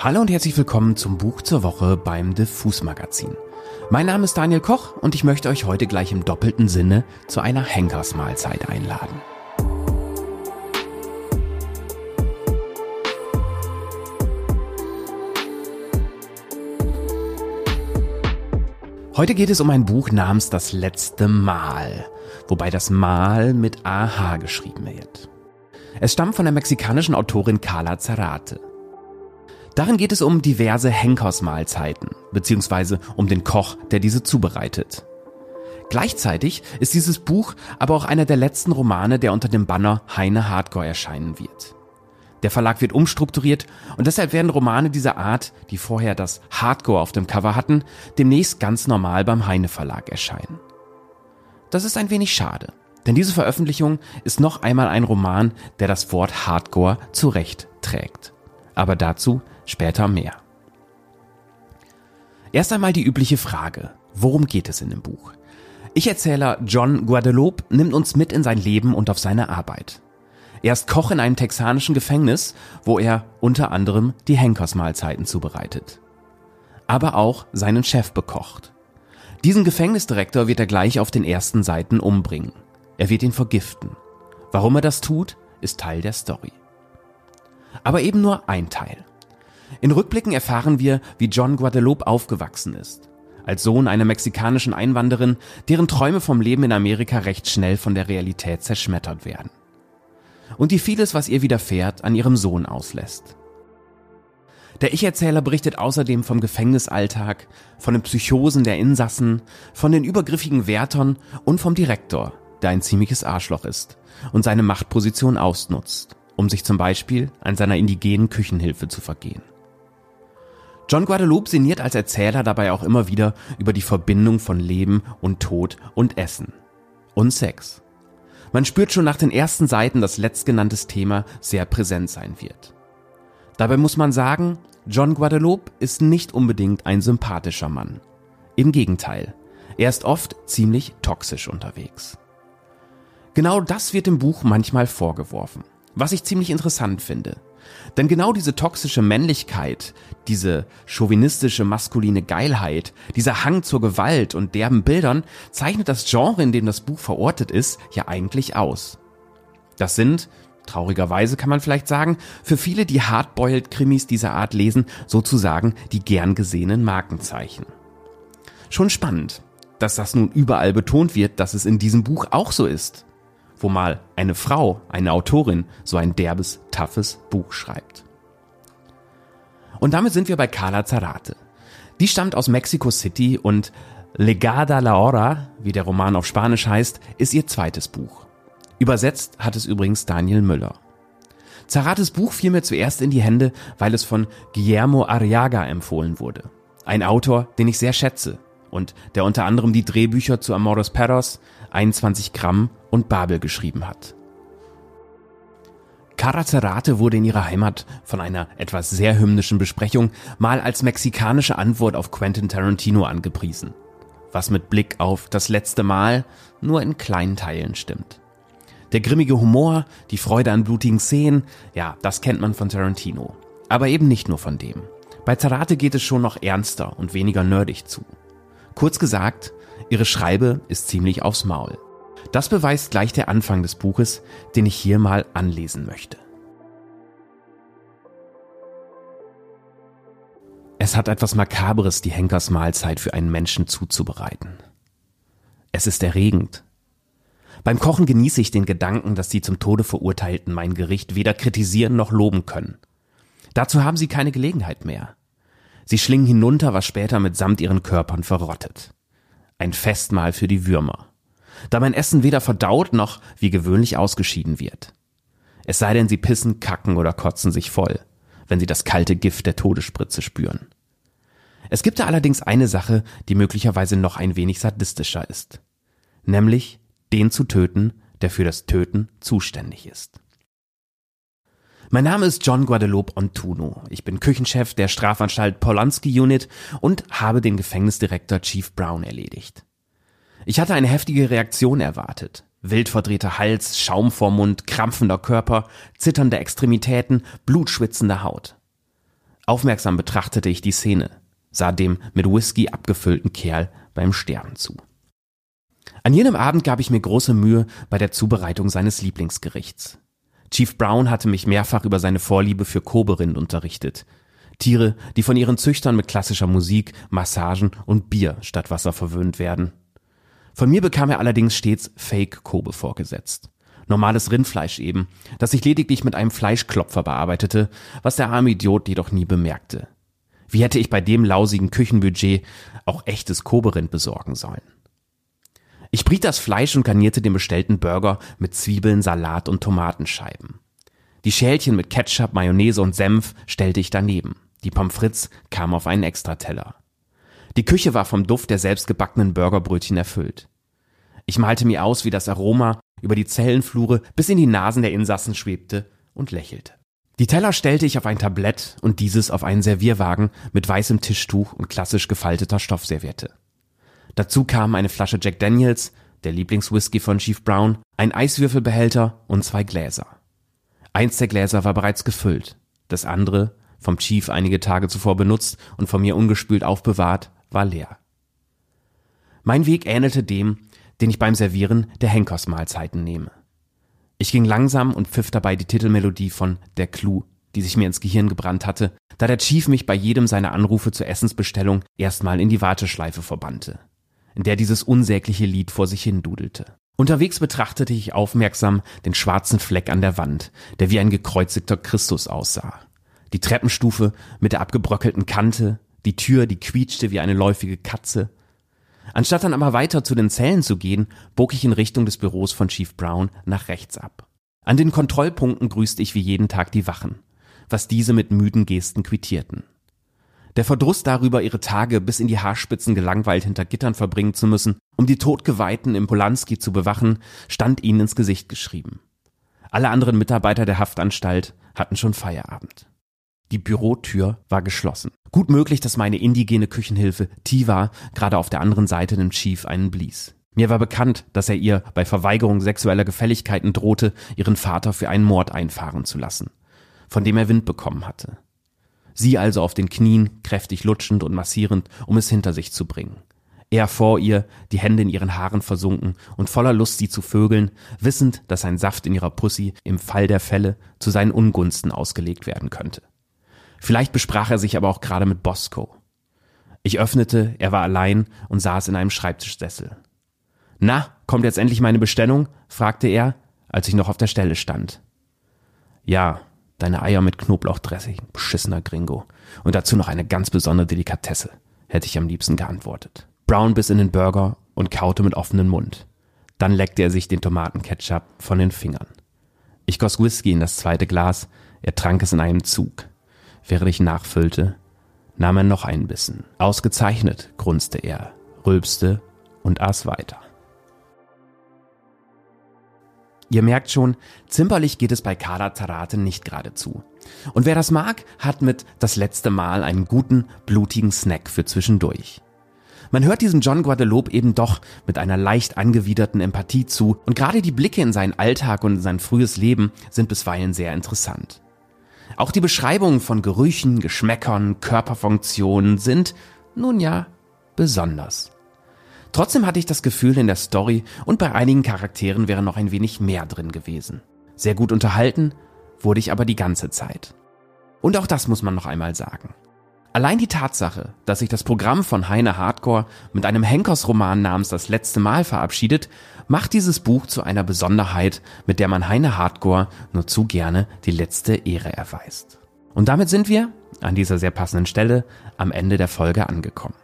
Hallo und herzlich willkommen zum Buch zur Woche beim Diffus Magazin. Mein Name ist Daniel Koch und ich möchte euch heute gleich im doppelten Sinne zu einer Henkersmahlzeit einladen. Heute geht es um ein Buch namens Das letzte Mal, wobei das Mal mit AH geschrieben wird. Es stammt von der mexikanischen Autorin Carla Zarate. Darin geht es um diverse Henkersmahlzeiten, beziehungsweise um den Koch, der diese zubereitet. Gleichzeitig ist dieses Buch aber auch einer der letzten Romane, der unter dem Banner Heine Hardcore erscheinen wird. Der Verlag wird umstrukturiert und deshalb werden Romane dieser Art, die vorher das Hardcore auf dem Cover hatten, demnächst ganz normal beim Heine Verlag erscheinen. Das ist ein wenig schade, denn diese Veröffentlichung ist noch einmal ein Roman, der das Wort Hardcore zurecht trägt. Aber dazu Später mehr. Erst einmal die übliche Frage. Worum geht es in dem Buch? Ich-Erzähler John Guadeloupe nimmt uns mit in sein Leben und auf seine Arbeit. Er ist Koch in einem texanischen Gefängnis, wo er unter anderem die Henkersmahlzeiten zubereitet. Aber auch seinen Chef bekocht. Diesen Gefängnisdirektor wird er gleich auf den ersten Seiten umbringen. Er wird ihn vergiften. Warum er das tut, ist Teil der Story. Aber eben nur ein Teil. In Rückblicken erfahren wir, wie John Guadeloupe aufgewachsen ist. Als Sohn einer mexikanischen Einwanderin, deren Träume vom Leben in Amerika recht schnell von der Realität zerschmettert werden. Und die vieles, was ihr widerfährt, an ihrem Sohn auslässt. Der Ich-Erzähler berichtet außerdem vom Gefängnisalltag, von den Psychosen der Insassen, von den übergriffigen Wärtern und vom Direktor, der ein ziemliches Arschloch ist und seine Machtposition ausnutzt, um sich zum Beispiel an seiner indigenen Küchenhilfe zu vergehen. John Guadeloupe sinniert als Erzähler dabei auch immer wieder über die Verbindung von Leben und Tod und Essen. Und Sex. Man spürt schon nach den ersten Seiten, dass letztgenanntes Thema sehr präsent sein wird. Dabei muss man sagen, John Guadeloupe ist nicht unbedingt ein sympathischer Mann. Im Gegenteil, er ist oft ziemlich toxisch unterwegs. Genau das wird im Buch manchmal vorgeworfen, was ich ziemlich interessant finde. Denn genau diese toxische Männlichkeit, diese chauvinistische maskuline Geilheit, dieser Hang zur Gewalt und derben Bildern zeichnet das Genre, in dem das Buch verortet ist, ja eigentlich aus. Das sind, traurigerweise kann man vielleicht sagen, für viele, die Hardboiled-Krimis dieser Art lesen, sozusagen die gern gesehenen Markenzeichen. Schon spannend, dass das nun überall betont wird, dass es in diesem Buch auch so ist wo mal eine Frau, eine Autorin, so ein derbes, toughes Buch schreibt. Und damit sind wir bei Carla Zarate. Die stammt aus Mexico City und Legada la Hora, wie der Roman auf Spanisch heißt, ist ihr zweites Buch. Übersetzt hat es übrigens Daniel Müller. Zarates Buch fiel mir zuerst in die Hände, weil es von Guillermo Arriaga empfohlen wurde. Ein Autor, den ich sehr schätze und der unter anderem die Drehbücher zu Amores Perros, 21 Gramm und Babel geschrieben hat. Caracerate wurde in ihrer Heimat von einer etwas sehr hymnischen Besprechung mal als mexikanische Antwort auf Quentin Tarantino angepriesen, was mit Blick auf das letzte Mal nur in kleinen Teilen stimmt. Der grimmige Humor, die Freude an blutigen Szenen, ja, das kennt man von Tarantino. Aber eben nicht nur von dem. Bei Zarate geht es schon noch ernster und weniger nerdig zu. Kurz gesagt, ihre Schreibe ist ziemlich aufs Maul. Das beweist gleich der Anfang des Buches, den ich hier mal anlesen möchte. Es hat etwas Makabres, die Henkersmahlzeit für einen Menschen zuzubereiten. Es ist erregend. Beim Kochen genieße ich den Gedanken, dass die zum Tode Verurteilten mein Gericht weder kritisieren noch loben können. Dazu haben sie keine Gelegenheit mehr. Sie schlingen hinunter, was später mitsamt ihren Körpern verrottet. Ein Festmahl für die Würmer da mein Essen weder verdaut noch wie gewöhnlich ausgeschieden wird. Es sei denn, sie pissen, kacken oder kotzen sich voll, wenn sie das kalte Gift der Todesspritze spüren. Es gibt da allerdings eine Sache, die möglicherweise noch ein wenig sadistischer ist. Nämlich den zu töten, der für das Töten zuständig ist. Mein Name ist John Guadalupe Ontuno. Ich bin Küchenchef der Strafanstalt Polanski Unit und habe den Gefängnisdirektor Chief Brown erledigt. Ich hatte eine heftige Reaktion erwartet. Wild verdrehter Hals, Schaum vor Mund, krampfender Körper, zitternde Extremitäten, blutschwitzende Haut. Aufmerksam betrachtete ich die Szene, sah dem mit Whisky abgefüllten Kerl beim Sterben zu. An jenem Abend gab ich mir große Mühe bei der Zubereitung seines Lieblingsgerichts. Chief Brown hatte mich mehrfach über seine Vorliebe für Koberind unterrichtet. Tiere, die von ihren Züchtern mit klassischer Musik, Massagen und Bier statt Wasser verwöhnt werden. Von mir bekam er allerdings stets Fake-Kobe vorgesetzt. Normales Rindfleisch eben, das ich lediglich mit einem Fleischklopfer bearbeitete, was der arme Idiot jedoch nie bemerkte. Wie hätte ich bei dem lausigen Küchenbudget auch echtes Koberind besorgen sollen? Ich briet das Fleisch und garnierte den bestellten Burger mit Zwiebeln, Salat und Tomatenscheiben. Die Schälchen mit Ketchup, Mayonnaise und Senf stellte ich daneben. Die Pommes frites kamen auf einen Extrateller. Die Küche war vom Duft der selbstgebackenen Burgerbrötchen erfüllt. Ich malte mir aus, wie das Aroma über die Zellenflure bis in die Nasen der Insassen schwebte und lächelte. Die Teller stellte ich auf ein Tablett und dieses auf einen Servierwagen mit weißem Tischtuch und klassisch gefalteter Stoffserviette. Dazu kamen eine Flasche Jack Daniels, der Lieblingswhisky von Chief Brown, ein Eiswürfelbehälter und zwei Gläser. Eins der Gläser war bereits gefüllt, das andere, vom Chief einige Tage zuvor benutzt und von mir ungespült aufbewahrt, war leer. Mein Weg ähnelte dem, den ich beim Servieren der Henkersmahlzeiten nehme. Ich ging langsam und pfiff dabei die Titelmelodie von Der Clou, die sich mir ins Gehirn gebrannt hatte, da der Chief mich bei jedem seiner Anrufe zur Essensbestellung erstmal in die Warteschleife verbannte in der dieses unsägliche Lied vor sich hin dudelte. Unterwegs betrachtete ich aufmerksam den schwarzen Fleck an der Wand, der wie ein gekreuzigter Christus aussah. Die Treppenstufe mit der abgebröckelten Kante, die Tür, die quietschte wie eine läufige Katze. Anstatt dann aber weiter zu den Zellen zu gehen, bog ich in Richtung des Büros von Chief Brown nach rechts ab. An den Kontrollpunkten grüßte ich wie jeden Tag die Wachen, was diese mit müden Gesten quittierten. Der Verdruss darüber, ihre Tage bis in die Haarspitzen gelangweilt hinter Gittern verbringen zu müssen, um die Todgeweihten im Polanski zu bewachen, stand ihnen ins Gesicht geschrieben. Alle anderen Mitarbeiter der Haftanstalt hatten schon Feierabend. Die Bürotür war geschlossen. Gut möglich, dass meine indigene Küchenhilfe Tiva gerade auf der anderen Seite dem Chief einen blies. Mir war bekannt, dass er ihr bei Verweigerung sexueller Gefälligkeiten drohte, ihren Vater für einen Mord einfahren zu lassen, von dem er Wind bekommen hatte. Sie also auf den Knien, kräftig lutschend und massierend, um es hinter sich zu bringen. Er vor ihr, die Hände in ihren Haaren versunken und voller Lust, sie zu vögeln, wissend, dass ein Saft in ihrer Pussy im Fall der Fälle zu seinen Ungunsten ausgelegt werden könnte. Vielleicht besprach er sich aber auch gerade mit Bosco. Ich öffnete, er war allein und saß in einem Schreibtischsessel. Na, kommt jetzt endlich meine Bestellung? fragte er, als ich noch auf der Stelle stand. Ja, Deine Eier mit Knoblauchdressing, beschissener Gringo. Und dazu noch eine ganz besondere Delikatesse, hätte ich am liebsten geantwortet. Brown biss in den Burger und kaute mit offenem Mund. Dann leckte er sich den Tomatenketchup von den Fingern. Ich goss Whisky in das zweite Glas, er trank es in einem Zug. Während ich nachfüllte, nahm er noch einen Bissen. Ausgezeichnet, grunzte er, rülpste und aß weiter. Ihr merkt schon, zimperlich geht es bei Carla Tarate nicht geradezu. Und wer das mag, hat mit das letzte Mal einen guten, blutigen Snack für zwischendurch. Man hört diesem John Guadeloupe eben doch mit einer leicht angewiderten Empathie zu und gerade die Blicke in seinen Alltag und in sein frühes Leben sind bisweilen sehr interessant. Auch die Beschreibungen von Gerüchen, Geschmäckern, Körperfunktionen sind, nun ja, besonders. Trotzdem hatte ich das Gefühl, in der Story und bei einigen Charakteren wäre noch ein wenig mehr drin gewesen. Sehr gut unterhalten wurde ich aber die ganze Zeit. Und auch das muss man noch einmal sagen. Allein die Tatsache, dass sich das Programm von Heine Hardcore mit einem Henkers-Roman namens Das letzte Mal verabschiedet, macht dieses Buch zu einer Besonderheit, mit der man Heine Hardcore nur zu gerne die letzte Ehre erweist. Und damit sind wir, an dieser sehr passenden Stelle, am Ende der Folge angekommen.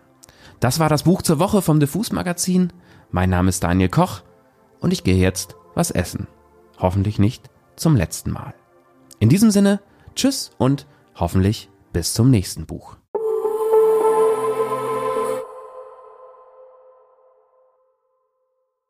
Das war das Buch zur Woche vom Diffus Magazin. Mein Name ist Daniel Koch und ich gehe jetzt was essen. Hoffentlich nicht zum letzten Mal. In diesem Sinne, tschüss und hoffentlich bis zum nächsten Buch.